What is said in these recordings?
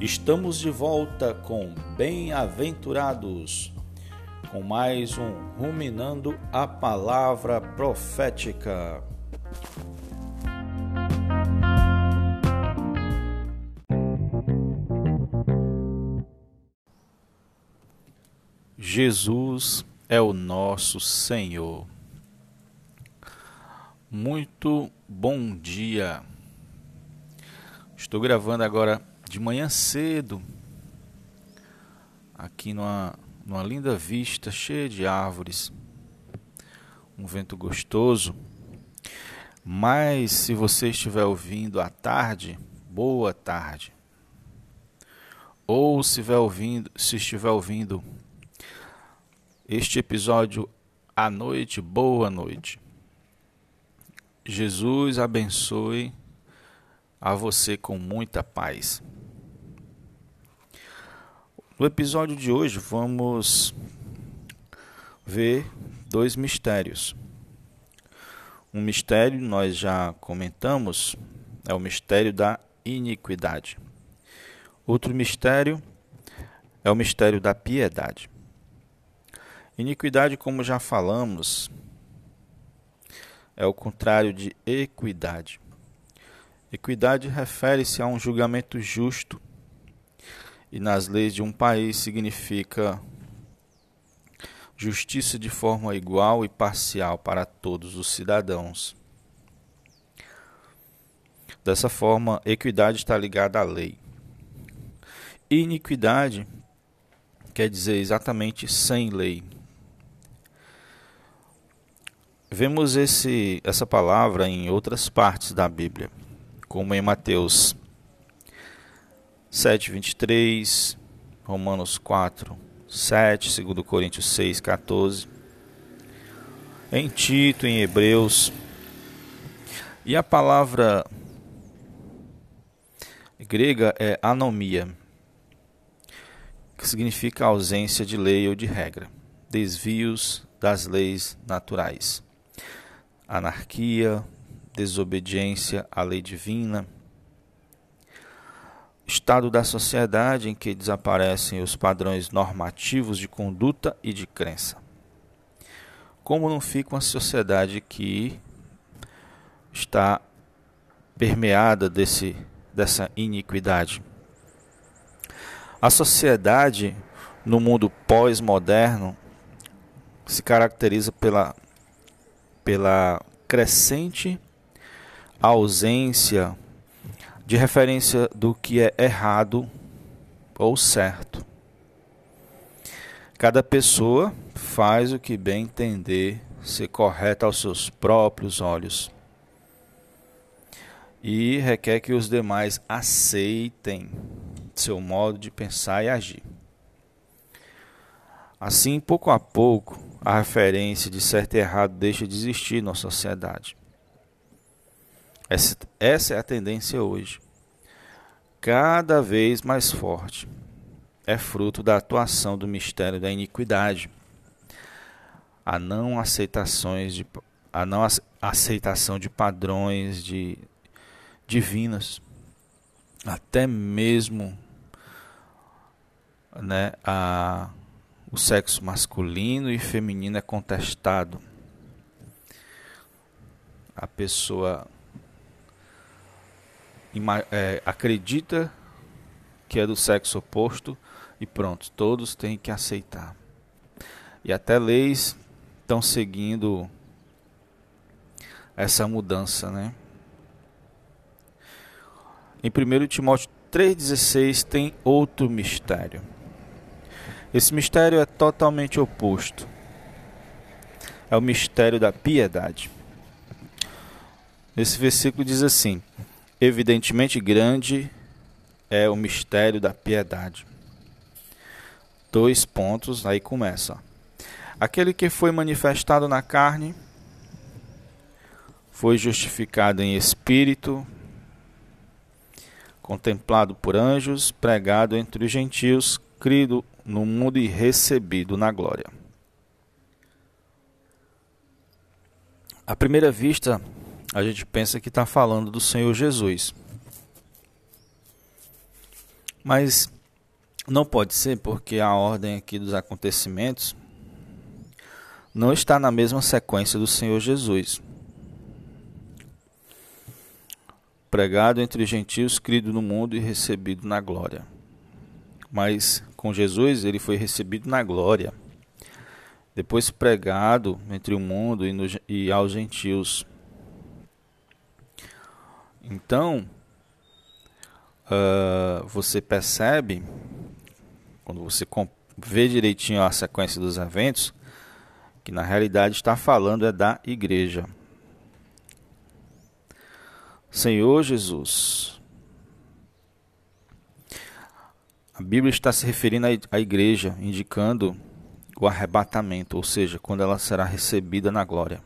Estamos de volta com Bem-aventurados, com mais um Ruminando a Palavra Profética. Jesus é o nosso Senhor. Muito bom dia. Estou gravando agora de manhã cedo, aqui numa, numa linda vista cheia de árvores, um vento gostoso. Mas se você estiver ouvindo à tarde, boa tarde. Ou se estiver ouvindo, se estiver ouvindo este episódio à noite, boa noite. Jesus abençoe a você com muita paz. No episódio de hoje vamos ver dois mistérios. Um mistério nós já comentamos, é o mistério da iniquidade. Outro mistério é o mistério da piedade. Iniquidade, como já falamos, é o contrário de equidade. Equidade refere-se a um julgamento justo e nas leis de um país significa justiça de forma igual e parcial para todos os cidadãos. Dessa forma, equidade está ligada à lei. Iniquidade quer dizer exatamente sem lei. Vemos esse, essa palavra em outras partes da Bíblia, como em Mateus 7, 23, Romanos 4, 7, 2 Coríntios 6, 14, em Tito, em Hebreus. E a palavra grega é anomia, que significa ausência de lei ou de regra, desvios das leis naturais, anarquia, desobediência à lei divina estado da sociedade em que desaparecem os padrões normativos de conduta e de crença. Como não fica uma sociedade que está permeada desse, dessa iniquidade? A sociedade no mundo pós-moderno se caracteriza pela, pela crescente ausência de referência do que é errado ou certo. Cada pessoa faz o que bem entender ser correto aos seus próprios olhos e requer que os demais aceitem seu modo de pensar e agir. Assim, pouco a pouco, a referência de certo e errado deixa de existir na sociedade. Essa, essa é a tendência hoje. Cada vez mais forte. É fruto da atuação do mistério da iniquidade. A não aceitações de a não aceitação de padrões de divinos, até mesmo né, a, o sexo masculino e feminino é contestado. A pessoa é, acredita que é do sexo oposto e pronto, todos têm que aceitar. E até leis estão seguindo essa mudança, né? Em 1 Timóteo 3,16 tem outro mistério. Esse mistério é totalmente oposto. É o mistério da piedade. Esse versículo diz assim: Evidentemente grande é o mistério da piedade. Dois pontos, aí começa. Aquele que foi manifestado na carne foi justificado em espírito, contemplado por anjos, pregado entre os gentios, crido no mundo e recebido na glória. À primeira vista, a gente pensa que está falando do Senhor Jesus. Mas não pode ser porque a ordem aqui dos acontecimentos não está na mesma sequência do Senhor Jesus. Pregado entre gentios, crido no mundo e recebido na glória. Mas com Jesus ele foi recebido na glória. Depois pregado entre o mundo e, no, e aos gentios. Então, uh, você percebe, quando você vê direitinho a sequência dos eventos, que na realidade está falando é da igreja. Senhor Jesus. A Bíblia está se referindo à igreja, indicando o arrebatamento, ou seja, quando ela será recebida na glória.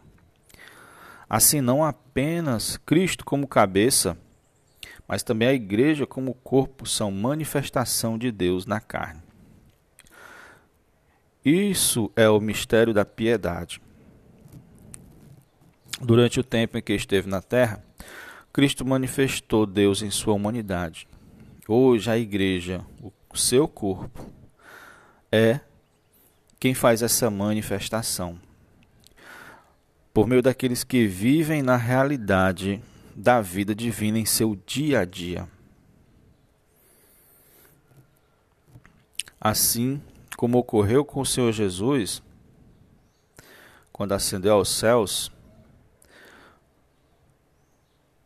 Assim, não apenas Cristo como cabeça, mas também a igreja como corpo são manifestação de Deus na carne. Isso é o mistério da piedade. Durante o tempo em que esteve na terra, Cristo manifestou Deus em sua humanidade. Hoje a igreja, o seu corpo, é quem faz essa manifestação. Por meio daqueles que vivem na realidade da vida divina em seu dia a dia. Assim como ocorreu com o Senhor Jesus, quando ascendeu aos céus,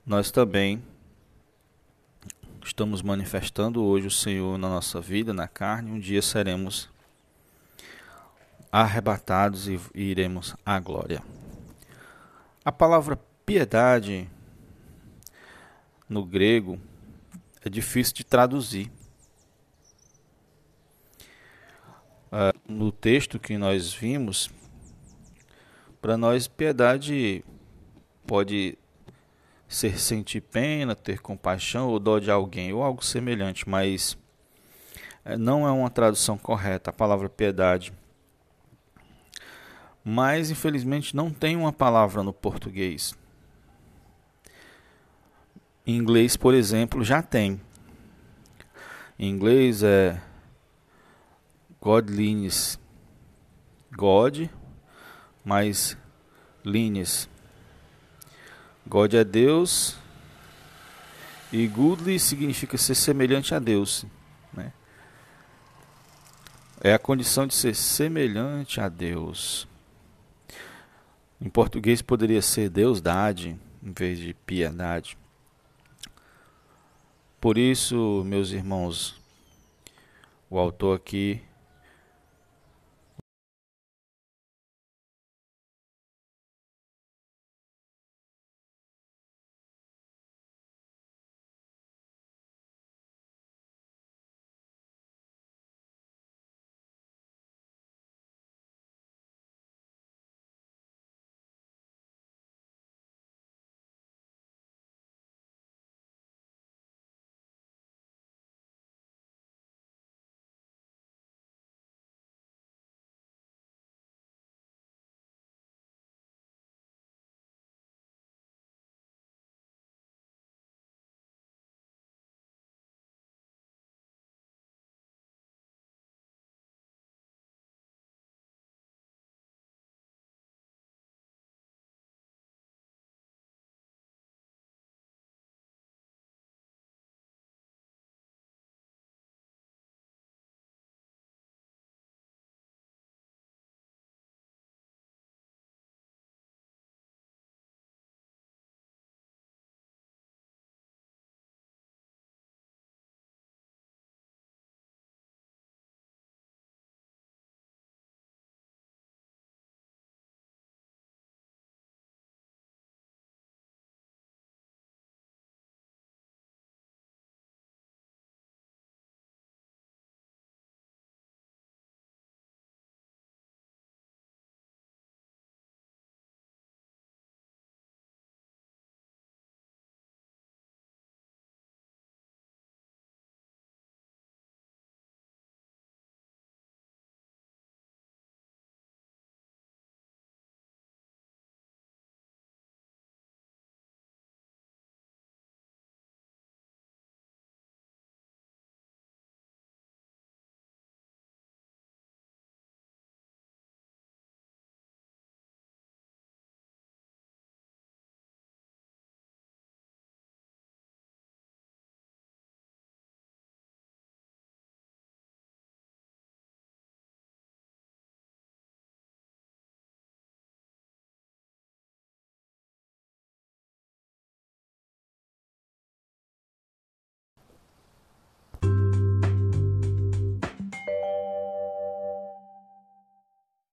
nós também estamos manifestando hoje o Senhor na nossa vida, na carne. Um dia seremos arrebatados e iremos à glória. A palavra piedade no grego é difícil de traduzir. Uh, no texto que nós vimos, para nós, piedade pode ser sentir pena, ter compaixão ou dó de alguém ou algo semelhante, mas eh, não é uma tradução correta a palavra piedade. Mas infelizmente não tem uma palavra no português. Em inglês, por exemplo, já tem. Em inglês é Godliness. God, mais linhas. God é Deus e goodly significa ser semelhante a Deus. Né? É a condição de ser semelhante a Deus. Em português poderia ser Deus dade em vez de piedade. Por isso, meus irmãos, o autor aqui